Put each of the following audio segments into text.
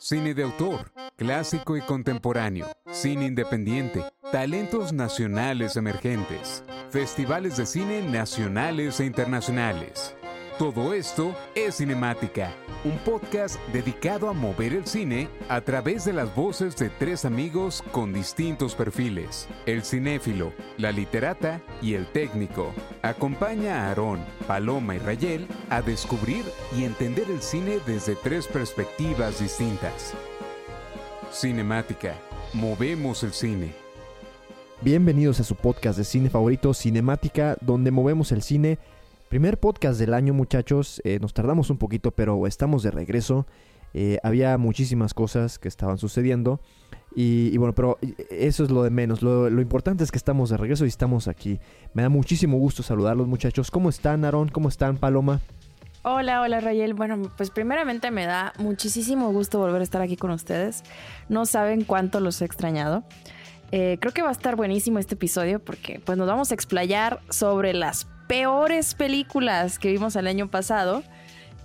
Cine de autor, clásico y contemporáneo, cine independiente, talentos nacionales emergentes, festivales de cine nacionales e internacionales. Todo esto es Cinemática, un podcast dedicado a mover el cine a través de las voces de tres amigos con distintos perfiles, el cinéfilo, la literata y el técnico. Acompaña a Aarón, Paloma y Rayel a descubrir y entender el cine desde tres perspectivas distintas. Cinemática, movemos el cine. Bienvenidos a su podcast de cine favorito, Cinemática, donde movemos el cine Primer podcast del año muchachos, eh, nos tardamos un poquito pero estamos de regreso. Eh, había muchísimas cosas que estaban sucediendo y, bueno, pero eso es lo de menos. Lo, importante es que estamos de regreso y estamos aquí. Me da muchísimo gusto saludarlos muchachos. ¿Cómo están Aaron? ¿Cómo están Paloma? Hola, hola Rayel. Bueno, pues primeramente me da muchísimo gusto volver a estar aquí con ustedes. No saben cuánto los he extrañado. Eh, creo que va a estar buenísimo este episodio porque pues nos vamos a explayar sobre las peores películas que vimos el año pasado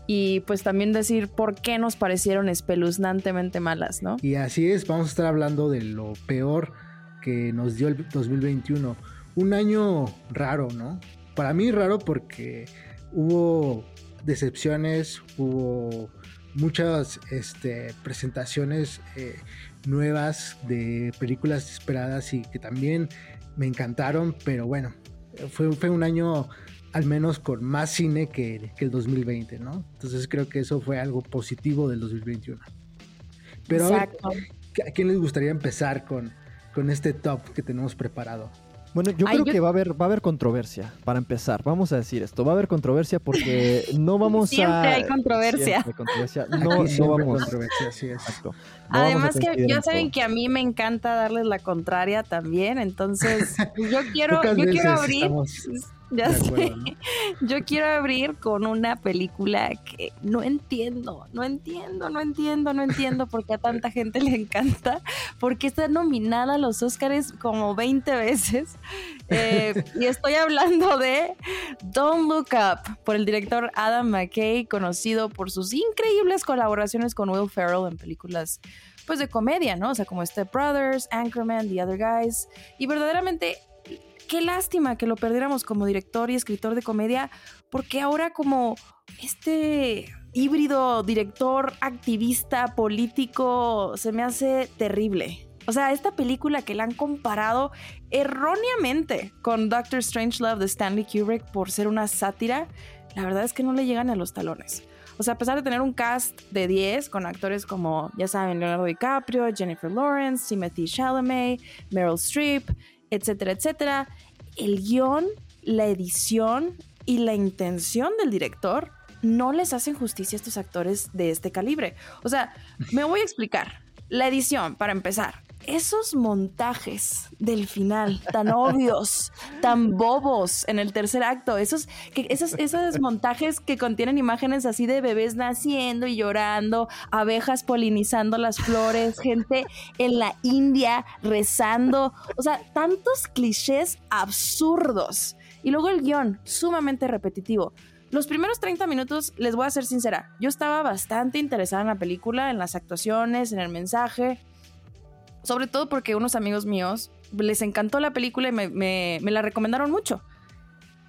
y pues también decir por qué nos parecieron espeluznantemente malas, ¿no? Y así es, vamos a estar hablando de lo peor que nos dio el 2021. Un año raro, ¿no? Para mí raro porque hubo decepciones, hubo muchas este, presentaciones eh, nuevas de películas esperadas y que también me encantaron, pero bueno, fue, fue un año al menos con más cine que, el 2020, ¿no? Entonces creo que eso fue algo positivo del 2021. Pero a, ¿a quién les gustaría empezar con, con este top que tenemos preparado? Bueno, yo creo que va a haber va a haber controversia para empezar. Vamos a decir esto, va a haber controversia porque no vamos a Siempre hay controversia. controversia. No, no vamos controversia, sí es. Exacto. Además que ya saben que a mí me encanta darles la contraria también, entonces yo quiero yo quiero abrir ya sé. Yo quiero abrir con una película que no entiendo, no entiendo, no entiendo, no entiendo por qué a tanta gente le encanta, porque está nominada a los Oscars como 20 veces. Eh, y estoy hablando de Don't Look Up, por el director Adam McKay, conocido por sus increíbles colaboraciones con Will Ferrell en películas pues de comedia, ¿no? O sea, como Step Brothers, Anchorman, The Other Guys. Y verdaderamente qué lástima que lo perdiéramos como director y escritor de comedia, porque ahora como este híbrido director, activista, político, se me hace terrible. O sea, esta película que la han comparado erróneamente con Doctor Strange Love de Stanley Kubrick por ser una sátira, la verdad es que no le llegan a los talones. O sea, a pesar de tener un cast de 10 con actores como, ya saben, Leonardo DiCaprio, Jennifer Lawrence, Timothy Chalamet, Meryl Streep, etcétera, etcétera. El guion, la edición y la intención del director no les hacen justicia a estos actores de este calibre. O sea, me voy a explicar. La edición, para empezar esos montajes del final tan obvios, tan bobos en el tercer acto, esos, esos, esos montajes que contienen imágenes así de bebés naciendo y llorando, abejas polinizando las flores, gente en la India rezando, o sea, tantos clichés absurdos. Y luego el guion, sumamente repetitivo. Los primeros 30 minutos, les voy a ser sincera, yo estaba bastante interesada en la película, en las actuaciones, en el mensaje, sobre todo porque unos amigos míos les encantó la película y me, la recomendaron mucho.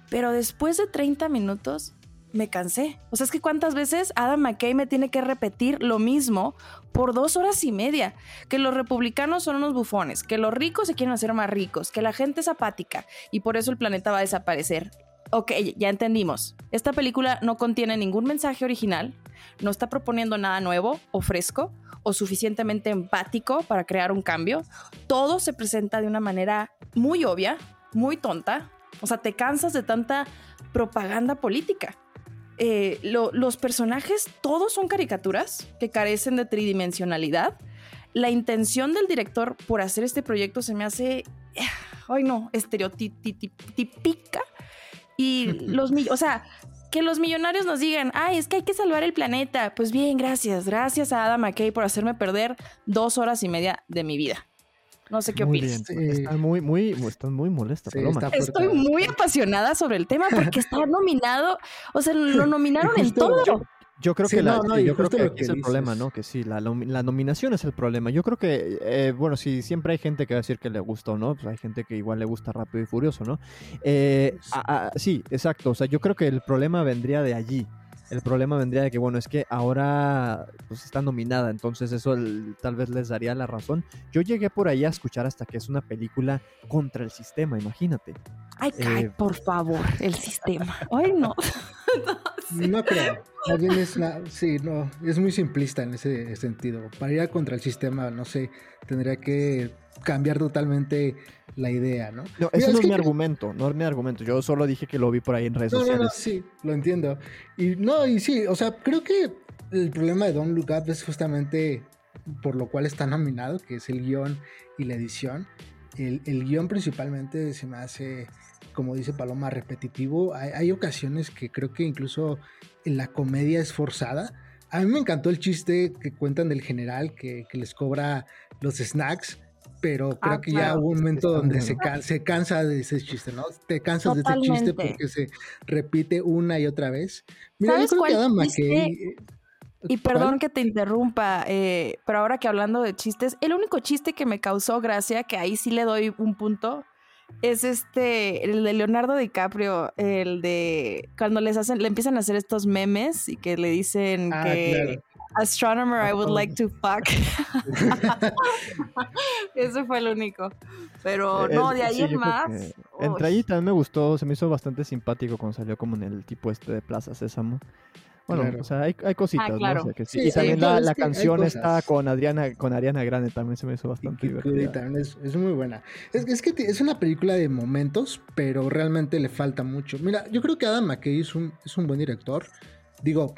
Pero después de 30 minutos me cansé. O sea, es que cuántas veces Adam McKay me tiene que repetir lo mismo por dos horas y media. Que los republicanos son unos bufones, que los ricos se quieren hacer más ricos, que la gente es apática y por eso el planeta va a desaparecer. Ok, ya entendimos. Esta película no contiene ningún mensaje original, no está proponiendo nada nuevo o fresco, o suficientemente empático para crear un cambio. Todo se presenta de una manera muy obvia, muy tonta. O sea, te cansas de tanta propaganda política. Eh, los personajes todos son caricaturas que carecen de tridimensionalidad. La intención del director por hacer este proyecto se me hace, ay no, estereotípica. Y los, o sea, que los millonarios nos digan, ay, es que hay que salvar el planeta. Pues bien, gracias. Gracias a Adam McKay por hacerme perder dos horas y media de mi vida. No sé qué opinas. Están muy, muy, están muy molesta, Estoy muy apasionada sobre el tema porque está nominado, o sea, lo nominaron en todo. Yo creo que, la, yo creo que es el problema, ¿no? Que sí, la, la, nominación es el problema. Yo creo que, eh, bueno, sí, siempre hay gente que va a decir que le gusta o no, pues hay gente que igual le gusta Rápido y Furioso, ¿no? Eh, sí, exacto. O sea, yo creo que el problema vendría de allí. El problema vendría de que, bueno, es que ahora pues, está nominada, entonces eso tal vez les daría la razón. Yo llegué por ahí a escuchar hasta que es una película contra el sistema, imagínate. Ay, eh, por favor, el sistema. Ay, no. No, creo. es sí, no, es muy simplista en ese sentido. Para ir contra el sistema, no sé, tendría que cambiar totalmente la idea, ¿no? No, ese no es, mi argumento, no es mi argumento. Yo solo dije que lo vi por ahí en redes sociales. No, no, sí, lo entiendo. Y no, y sí, o sea, creo que el problema de Don't Look Up es justamente por lo cual está nominado, que es el guion y la edición. El, el guion principalmente se me hace, como dice Paloma, repetitivo. Hay, hay ocasiones que creo que incluso en la comedia es forzada. A mí me encantó el chiste que cuentan del general que, que les cobra los snacks pero creo ah, que ya hubo un momento donde se, se, cansa de ese chiste, ¿no? Te cansas de ese chiste porque se repite una y otra vez. Mira, yo creo que Adam McKay... Y perdón que te interrumpa, eh, pero ahora que hablando de chistes, el único chiste que me causó gracia, que ahí sí le doy un punto, es este, el de Leonardo DiCaprio, el de cuando les hacen, le empiezan a hacer estos memes y que le dicen ah, que Astronomer, I would like to fuck. Ese fue el único. Pero no, de ahí en más. Entre ahí también me gustó, se me hizo bastante simpático cuando salió como en el tipo este de Plaza Sésamo. Bueno, o sea, hay, hay cositas, ah, ¿no? y también la, canción está con Adriana, con Ariana Grande, también se me hizo bastante divertida. Es, es, muy buena. Es, es, que es una película de momentos, pero realmente le falta mucho. Mira, yo creo que Adam McKay es un, es un buen director. Digo,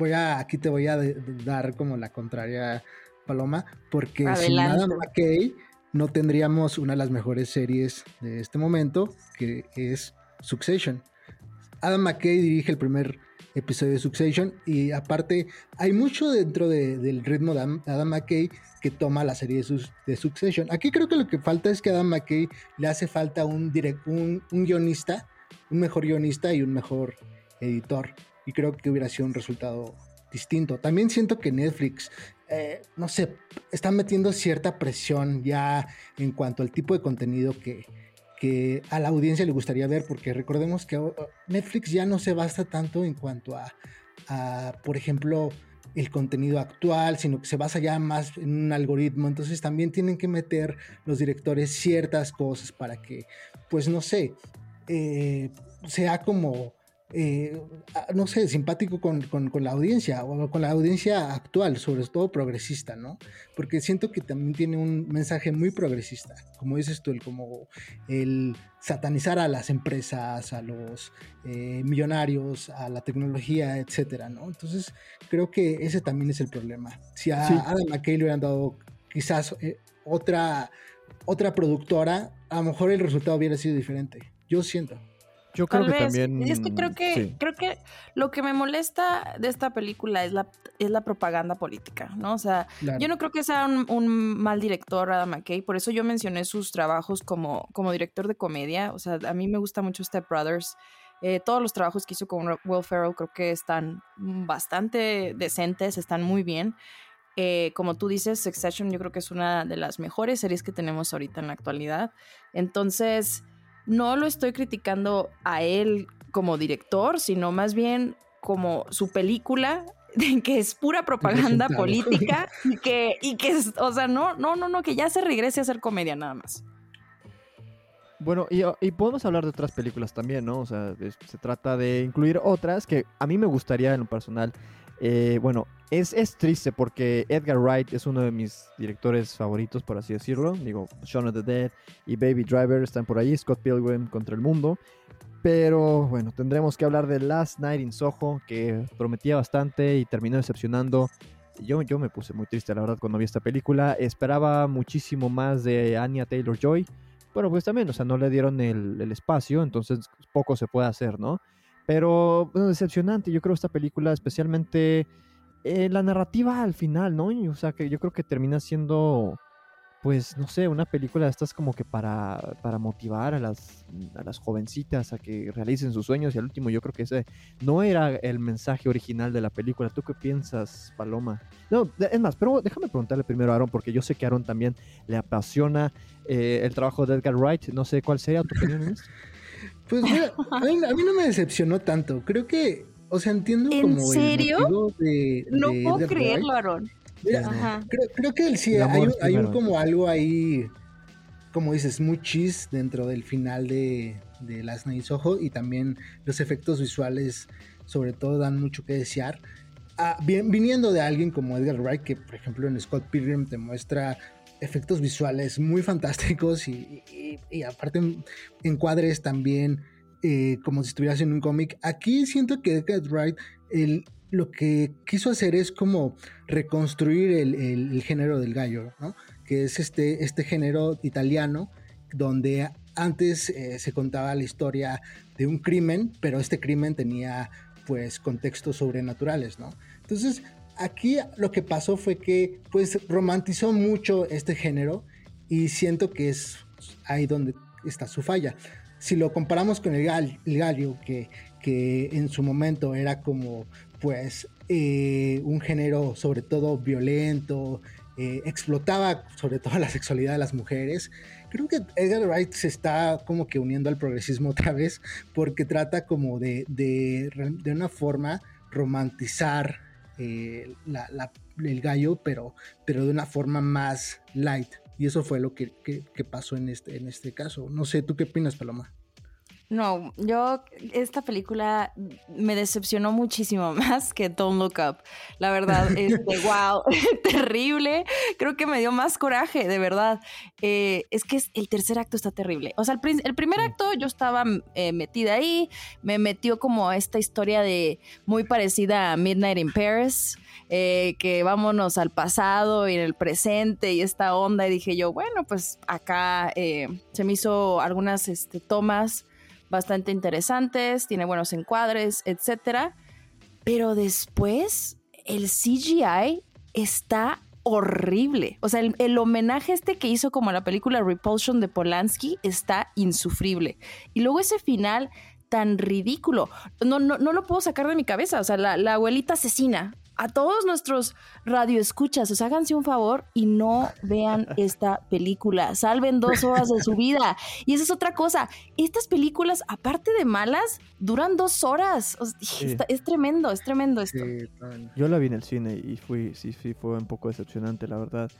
voy a, aquí te voy a dar como la contraria, Paloma, porque sin Adam McKay no tendríamos una de las mejores series de este momento, que es Succession. Adam McKay dirige el primer episodio de Succession y aparte hay mucho dentro del ritmo de Adam McKay que toma la serie de, Succession. Aquí creo que lo que falta es que a Adam McKay le hace falta un, un, un guionista, un mejor guionista y un mejor editor y creo que hubiera sido un resultado distinto. También siento que Netflix, eh, no sé, está metiendo cierta presión ya en cuanto al tipo de contenido que, que a la audiencia le gustaría ver, porque recordemos que Netflix ya no se basta tanto en cuanto a, a por ejemplo, el contenido actual, sino que se basa ya más en un algoritmo. Entonces también tienen que meter los directores ciertas cosas para que, pues no sé, eh, sea como eh, no sé, simpático con, la audiencia o con la audiencia actual, sobre todo progresista, ¿no? Porque siento que también tiene un mensaje muy progresista, como dices tú, el, como el satanizar a las empresas, a los eh, millonarios, a la tecnología, etcétera, ¿no? Entonces, creo que ese también es el problema. Si a Adam McKay le hubieran dado quizás eh, otra, otra productora, a lo mejor el resultado hubiera sido diferente. Yo siento. Yo creo que también. Es que creo que, creo que lo que me molesta de esta película es la, es la propaganda política, ¿no? O sea, yo no creo que sea un, mal director Adam McKay, por eso yo mencioné sus trabajos como, como director de comedia. O sea, a mí me gusta mucho Step Brothers. Eh, todos los trabajos que hizo con Will Ferrell creo que están bastante decentes, están muy bien. Eh, como tú dices, Succession yo creo que es una de las mejores series que tenemos ahorita en la actualidad. Entonces no lo estoy criticando a él como director, sino más bien como su película que es pura propaganda política y que, y que, o sea, no, no, no, no, que ya se regrese a hacer comedia nada más. Bueno, y, y, podemos hablar de otras películas también, ¿no? O sea, se trata de incluir otras que a mí me gustaría en lo personal eh, bueno, es, es, triste porque Edgar Wright es uno de mis directores favoritos, por así decirlo. Digo, Shaun of the Dead y Baby Driver están por ahí, Scott Pilgrim contra el mundo. Pero bueno, tendremos que hablar de Last Night in Soho, que prometía bastante y terminó decepcionando. Yo, yo me puse muy triste, la verdad, cuando vi esta película. Esperaba muchísimo más de Anya Taylor Joy. Pero pues también, o sea, no le dieron el, el espacio, entonces poco se puede hacer, ¿no? Pero, bueno, decepcionante, yo creo esta película, especialmente eh, la narrativa al final, ¿no? O sea, que yo creo que termina siendo pues no sé, una película de estas como que para, para motivar a las, a las jovencitas a que realicen sus sueños y al último yo creo que ese no era el mensaje original de la película. ¿Tú qué piensas, Paloma? No, es más, pero déjame preguntarle primero a Aaron porque yo sé que a Aaron también le apasiona eh, el trabajo de Edgar Wright. No sé cuál sería tu opinión en esto. Pues mira, a mí, no me decepcionó tanto. Creo que, o sea, entiendo ¿En serio? no puedo creerlo, Aaron creo, que sí, hay, un, como algo ahí, como dices, muy chis dentro del final de, de Last Night's Ojo y también los efectos visuales, sobre todo, dan mucho que desear. Ah, bien, viniendo de alguien como Edgar Wright, que por ejemplo en Scott Pilgrim te muestra efectos visuales muy fantásticos y, aparte encuadres también eh, como si estuvieras en un cómic. Aquí siento que Edgar Wright el, lo que quiso hacer es como reconstruir el, género del gallo, ¿no? que es este, este género italiano donde antes eh, se contaba la historia de un crimen, pero este crimen tenía pues contextos sobrenaturales, ¿no? Entonces, aquí lo que pasó fue que pues romantizó mucho este género y siento que es ahí donde está su falla. Si lo comparamos con el, gallo, que, que en su momento era como pues eh, un género sobre todo violento, eh, explotaba sobre todo la sexualidad de las mujeres. Creo que Edgar Wright se está como que uniendo al progresismo otra vez porque trata como de, de, una forma romantizar eh, el gallo, pero, pero de una forma más light. Y eso fue lo que, que pasó en este, en este caso. No sé, ¿tú qué opinas, Paloma? No, yo esta película me decepcionó muchísimo más que Don't Look Up. La verdad, este, wow, terrible. Creo que me dio más coraje, de verdad. Eh, es que el tercer acto está terrible. O sea, el, primer acto yo estaba eh, metida ahí, me metió como esta historia de muy parecida a Midnight in Paris. Eh, que vámonos al pasado y en el presente y esta onda y dije yo, bueno, pues acá se me hizo algunas este, tomas bastante interesantes, tiene buenos encuadres, etc. Pero después el CGI está horrible. O sea, el, homenaje este que hizo como la película Repulsion de Polanski está insufrible. Y luego ese final tan ridículo. No, no, no lo puedo sacar de mi cabeza. O sea, la, la abuelita asesina a todos nuestros radioescuchas, os háganse un favor y no vean esta película. Salven dos horas de su vida. Y esa es otra cosa. Estas películas, aparte de malas, duran dos horas. es tremendo, es tremendo esto. Yo la vi en el cine y fui, sí, sí, fue un poco decepcionante, la verdad.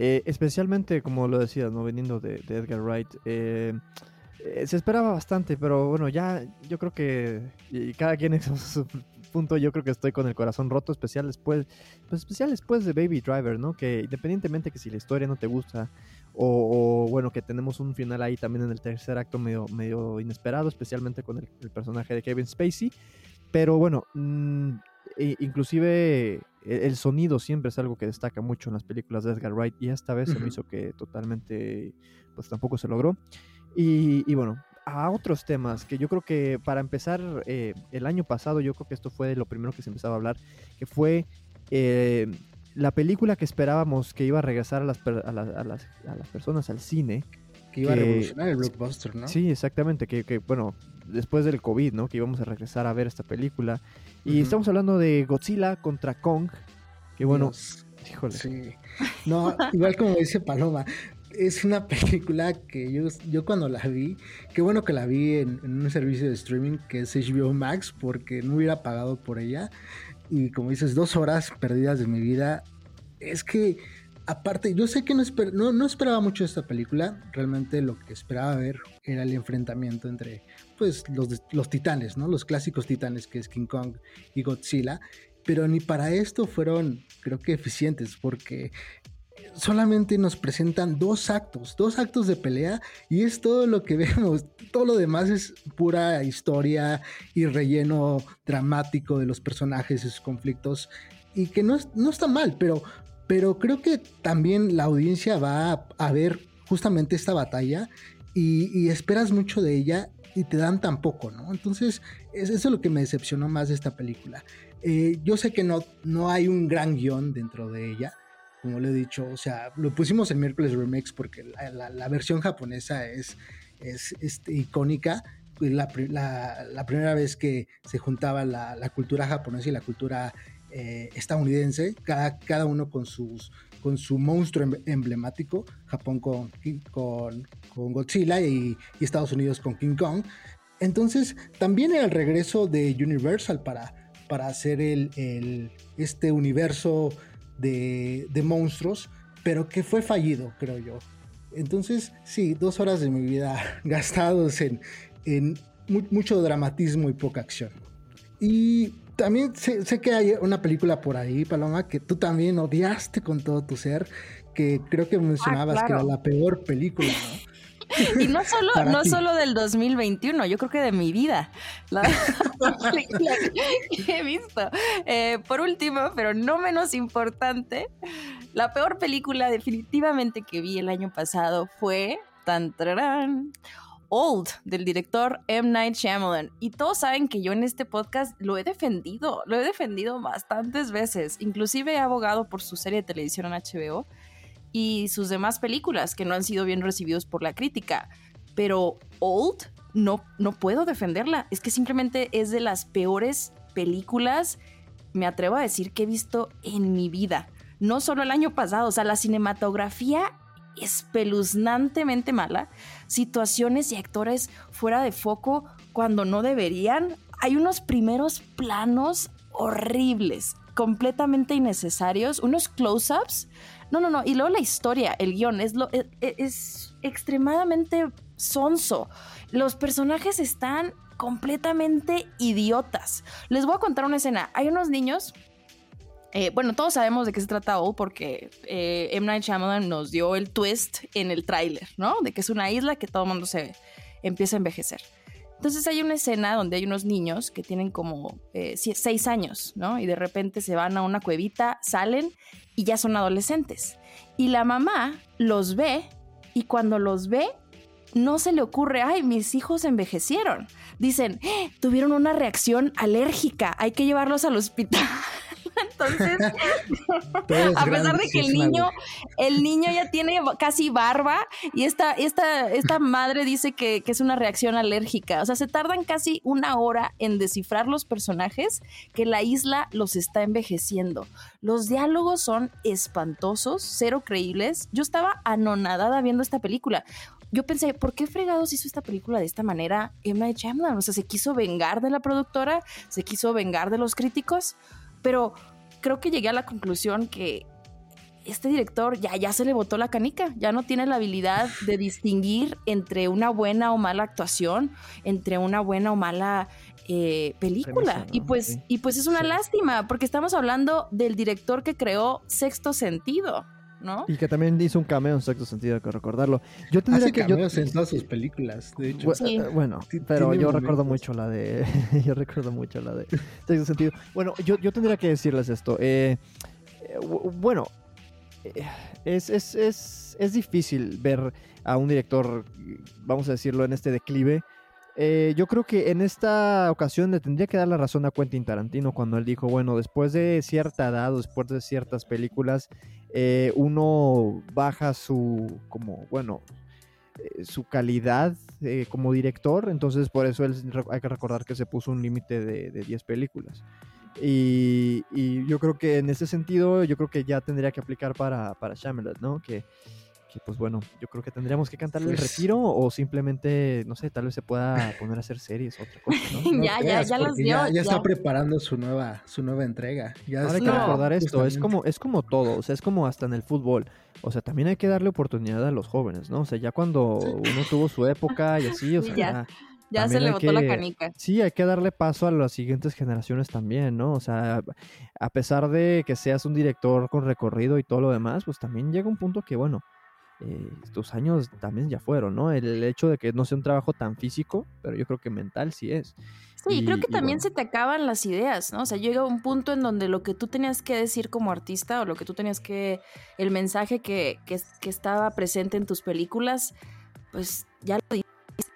Eh, especialmente, como lo decías, ¿no? Veniendo de, Edgar Wright. Eh, eh, se esperaba bastante, pero bueno, ya yo creo que y cada quien es su punto yo creo que estoy con el corazón roto, especial después, pues especial después de Baby Driver, ¿no? Que independientemente que si la historia no te gusta o, bueno, que tenemos un final ahí también en el tercer acto medio, medio inesperado, especialmente con el, personaje de Kevin Spacey, pero bueno, mm, inclusive el, sonido siempre es algo que destaca mucho en las películas de Edgar Wright y esta vez se me hizo que totalmente, pues tampoco se logró. Y, y, bueno, a otros temas que yo creo que para empezar eh, el año pasado yo creo que esto fue lo primero que se empezaba a hablar que fue eh, la película que esperábamos que iba a regresar a las, a, las, a las, personas al cine que iba a revolucionar el blockbuster ¿no? sí exactamente que, que, bueno después del covid no que íbamos a regresar a ver esta película. Y estamos hablando de Godzilla contra Kong que bueno híjole. sí. No igual como dice Paloma es una película que yo, yo cuando la vi, qué bueno que la vi en, un servicio de streaming que es HBO Max, porque no hubiera pagado por ella. Y como dices, dos horas perdidas de mi vida. Es que, aparte, yo sé que no, no, esperaba mucho esta película. Realmente lo que esperaba ver era el enfrentamiento entre pues, los, los titanes, ¿no? Los clásicos titanes que es King Kong y Godzilla pero ni para esto fueron, creo que, eficientes, porque solamente nos presentan dos actos, dos actos de pelea y es todo lo que vemos. Todo lo demás es pura historia y relleno dramático de los personajes y sus conflictos y que no, no está mal, pero, pero creo que también la audiencia va a, ver justamente esta batalla y, esperas mucho de ella y te dan tan poco, ¿no? Entonces, eso es lo que me decepcionó más de esta película. Eh, yo sé que no, no hay un gran guion dentro de ella, como le he dicho, o sea, lo pusimos en miércoles remix porque la, versión japonesa es, es este, icónica. La, la, primera vez que se juntaba la, cultura japonesa y la cultura eh, estadounidense, cada, cada uno con sus con su monstruo em, emblemático, Japón con, con, con Godzilla y, Estados Unidos con King Kong. Entonces, también el regreso de Universal para, para hacer el, el este universo de, de, monstruos, pero que fue fallido, creo yo. Entonces, sí, dos horas de mi vida gastados en, en mucho dramatismo y poca acción. Y también sé, que hay una película por ahí, Paloma, que tú también odiaste con todo tu ser, que creo que mencionabas que era la peor película, Y no solo, no solo del 2021, yo creo que de mi vida. La, película que he visto. Eh, por último, pero no menos importante, la peor película definitivamente que vi el año pasado fue tan, Old del director M. Night Shyamalan. Y todos saben que yo en este podcast lo he defendido, lo he defendido bastantes veces. Inclusive he abogado por su serie de televisión en HBO y sus demás películas que no han sido bien recibidos por la crítica. Pero Old no, no puedo defenderla. Es que simplemente es de las peores películas, me atrevo a decir, que he visto en mi vida. No solo el año pasado, o sea, la cinematografía espeluznantemente mala, situaciones y actores fuera de foco cuando no deberían. Hay unos primeros planos horribles, completamente innecesarios, unos close-ups. No, no, no. Y luego la historia, el guion, es, lo, es, e, es extremadamente sonso. Los personajes están completamente idiotas. Les voy a contar una escena. Hay unos niños eh, bueno, todos sabemos de qué se trata O porque eh, M. Night Shyamalan nos dio el twist en el tráiler, ¿no? De que es una isla que todo el mundo se empieza a envejecer. Entonces hay una escena donde hay unos niños que tienen como eh, seis años, ¿no? Y de repente se van a una cuevita, salen y ya son adolescentes. Y la mamá los ve y cuando los ve no se le ocurre, ay, mis hijos envejecieron. Dicen, ¡Eh! tuvieron una reacción alérgica, hay que llevarlos al hospital. Entonces, a pesar de que el niño, el niño ya tiene casi barba y esta, esta, esta madre dice que, que, es una reacción alérgica. O sea, se tardan casi una hora en descifrar los personajes que la isla los está envejeciendo. Los diálogos son espantosos, cero creíbles. Yo estaba anonadada viendo esta película yo pensé, ¿por qué fregados hizo esta película de esta manera Emma Chamberlain? O sea, se quiso vengar de la productora, se quiso vengar de los críticos, pero creo que llegué a la conclusión que este director ya, ya se le botó la canica, ya no tiene la habilidad de distinguir entre una buena o mala actuación, entre una buena o mala eh, película. Y pues, y pues es una lástima, porque estamos hablando del director que creó Sexto Sentido. ¿No? Y que también hizo un cameo en sexto sentido, hay que recordarlo. Yo tendría Hace que cameos en todas sus películas, de hecho. Bueno, eh, pero yo recuerdo mucho la de. yo recuerdo mucho la de sexto sentido. Bueno, yo, yo tendría que decirles esto. Eh, eh, bueno, es, es, es, es difícil ver a un director, vamos a decirlo, en este declive. Yo creo que en esta ocasión le tendría que dar la razón a Quentin Tarantino cuando él dijo, bueno, después de cierta edad, después de ciertas películas, eh, uno baja su, como, bueno, eh, su calidad eh, como director, entonces por eso él, hay que recordar que se puso un límite de, 10 películas. Y, yo creo que en ese sentido, yo creo que ya tendría que aplicar para, para ¿no? Que, que pues bueno, yo creo que tendríamos que cantarle el retiro o simplemente, no sé, tal vez se pueda poner a hacer series o otra cosa, ¿no? ya, ya, ya los dio. Ya, está preparando su nueva, su nueva entrega. Ya Ahora hay que recordar esto, es como, es como todo, o sea, es como hasta en el fútbol. O sea, también hay que darle oportunidad a los jóvenes, ¿no? O sea, ya cuando uno tuvo su época y así, o sea, ya. Ya se le botó la canica. Sí, hay que darle paso a las siguientes generaciones también, ¿no? O sea, a pesar de que seas un director con recorrido y todo lo demás, pues también llega un punto que, bueno, eh, tus años también ya fueron, ¿no? El, hecho de que no sea un trabajo tan físico, pero yo creo que mental sí es. Sí, creo que también se te acaban las ideas, ¿no? O sea, llega un punto en donde lo que tú tenías que decir como artista o lo que tú tenías que, el mensaje que, que, que estaba presente en tus películas, pues ya lo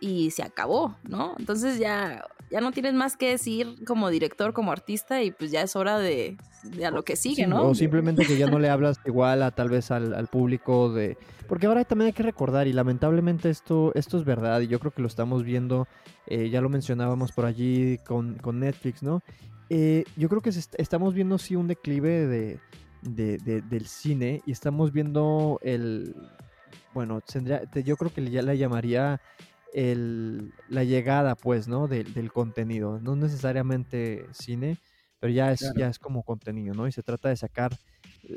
y se acabó, ¿no? Entonces ya ya no tienes más que decir como director, como artista, y pues ya es hora de, a lo que sigue, ¿no? O simplemente que ya no le hablas igual a tal vez al, público de... Porque ahora también hay que recordar, y lamentablemente esto, esto es verdad, y yo creo que lo estamos viendo, eh, ya lo mencionábamos por allí con, Netflix, ¿no? Eh, yo creo que estamos viendo sí un declive de, del cine y estamos viendo el... Bueno, yo creo que ya le llamaría el, la llegada, pues, ¿no? del contenido. No necesariamente cine, pero ya es, ya es como contenido, ¿no? Y se trata de sacar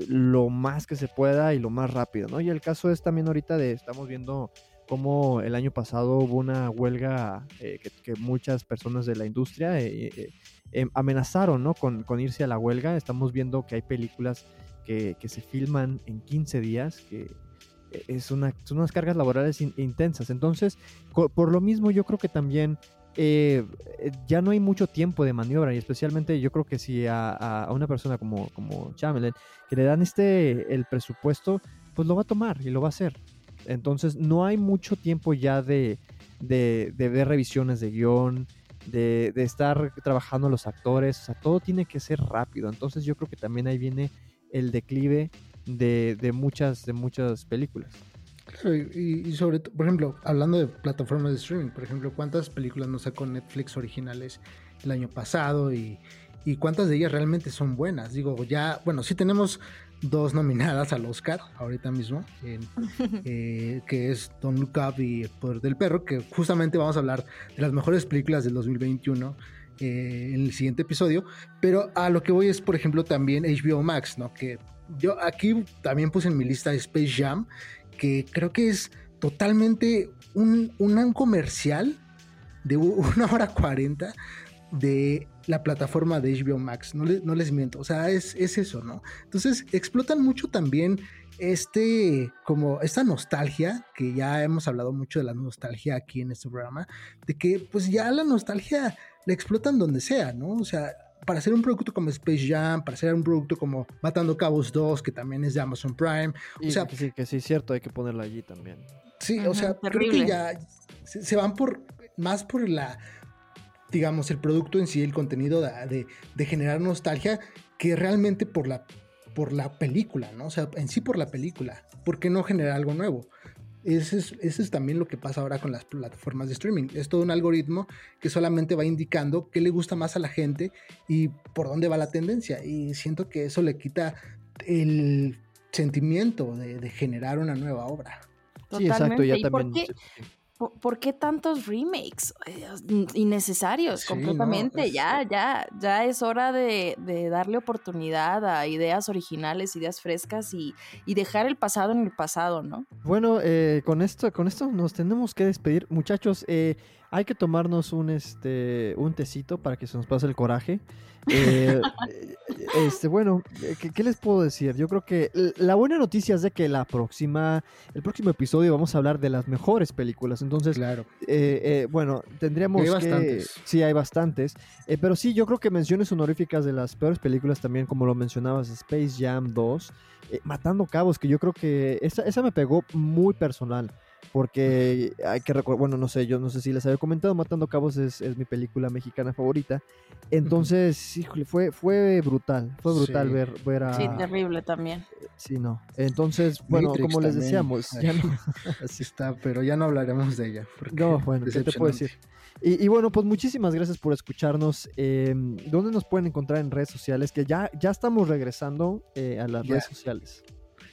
lo más que se pueda y lo más rápido, ¿no? Y el caso es también ahorita de, estamos viendo cómo el año pasado hubo una huelga eh, que, muchas personas de la industria eh, eh, em, amenazaron, ¿no? Con, con, irse a la huelga. Estamos viendo que hay películas que, que se filman en 15 días, que es son unas cargas laborales intensas. Entonces, por lo mismo yo creo que también eh, ya no hay mucho tiempo de maniobra y especialmente yo creo que si a, una persona como, como Chamberlain que le dan este el presupuesto, pues lo va a tomar y lo va a hacer. Entonces no hay mucho tiempo ya de, de, ver revisiones de guion, de, de, estar trabajando los actores, o sea, todo tiene que ser rápido. Entonces yo creo que también ahí viene el declive de, de muchas, de muchas películas. Claro, y, sobre todo, por ejemplo, hablando de plataformas de streaming, por ejemplo, ¿cuántas películas nos sacó Netflix originales el año pasado y, y cuántas de ellas realmente son buenas? Digo, ya, bueno, sí tenemos dos nominadas al Oscar ahorita mismo, eh, que es Don Look Up y El Poder del Perro, que justamente vamos a hablar de las mejores películas del 2021 eh, en el siguiente episodio, pero a lo que voy es, por ejemplo, también HBO Max, ¿no? Que yo aquí también puse en mi lista Space Jam, que creo que es totalmente un, un comercial de una hora cuarenta de la plataforma de HBO Max, no, no les miento, o sea, es, es, eso, ¿no? Entonces explotan mucho también este, como esta nostalgia, que ya hemos hablado mucho de la nostalgia aquí en este programa, de que pues ya la nostalgia la explotan donde sea, ¿no? O sea, para hacer un producto como Space Jam, para hacer un producto como Matando Cabos 2, que también es de Amazon Prime. o sea, que sí, que sí, cierto, hay que ponerlo allí también. Sí, o sea, creo que ya se, van por más por la, digamos, el producto en sí, el contenido de, de, generar nostalgia, que realmente por la, por la película, ¿no? O sea, en sí por la película. ¿Por qué no generar algo nuevo? Eso es, también lo que pasa ahora con las plataformas de streaming. Es todo un algoritmo que solamente va indicando qué le gusta más a la gente y por dónde va la tendencia. Y siento que eso le quita el sentimiento de, generar una nueva obra. Sí, exacto. Ya también, ¿Por, qué tantos remakes innecesarios completamente? ya, ya, ya es hora de, darle oportunidad a ideas originales, ideas frescas y, dejar el pasado en el pasado, ¿no? Bueno, eh, con esto, con esto nos tenemos que despedir, muchachos. Eh, hay que tomarnos un este un tecito para que se nos pase el coraje. Eh, este, bueno, eh, ¿qué, les puedo decir? Yo creo que la buena noticia es de que la próxima, el próximo episodio vamos a hablar de las mejores películas. Entonces, claro. Eh, bueno, tendríamos hay bastantes. Sí, hay bastantes. pero sí, yo creo que menciones honoríficas de las peores películas también, como lo mencionabas, Space Jam 2, Matando Cabos, que yo creo que esa, esa me pegó muy personal porque hay que recordar, bueno, no sé, yo no sé si les había comentado, Matando Cabos es, mi película mexicana favorita. Entonces, híjole, fue, fue brutal, fue brutal ver, ver a... Sí, terrible también. Sí, no. Entonces, bueno, como les decíamos, ya no... Así está, pero ya no hablaremos de ella. No, bueno, ¿qué te puedo decir? Y, bueno, pues muchísimas gracias por escucharnos. Em, ¿Dónde nos pueden encontrar en redes sociales? Que ya, ya estamos regresando eh, a las redes sociales.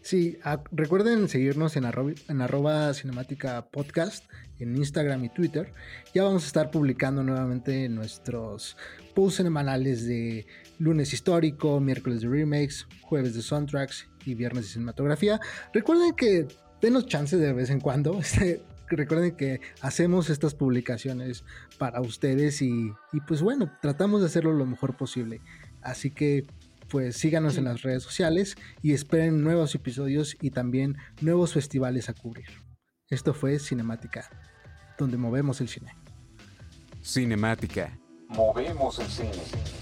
Sí, recuerden seguirnos en arroba, en arroba cinemática podcast en Instagram y Twitter. Ya vamos a estar publicando nuevamente nuestros posts semanales de lunes histórico, miércoles de remakes, jueves de soundtracks y viernes de cinematografía. Recuerden que denos chances de vez en cuando. Este, recuerden que hacemos estas publicaciones para ustedes y, y pues bueno, tratamos de hacerlo lo mejor posible. Así que pues síganos en las redes sociales y esperen nuevos episodios y también nuevos festivales a cubrir. Esto fue Cinemática, donde movemos el cine. Cinemática. Movemos el cine.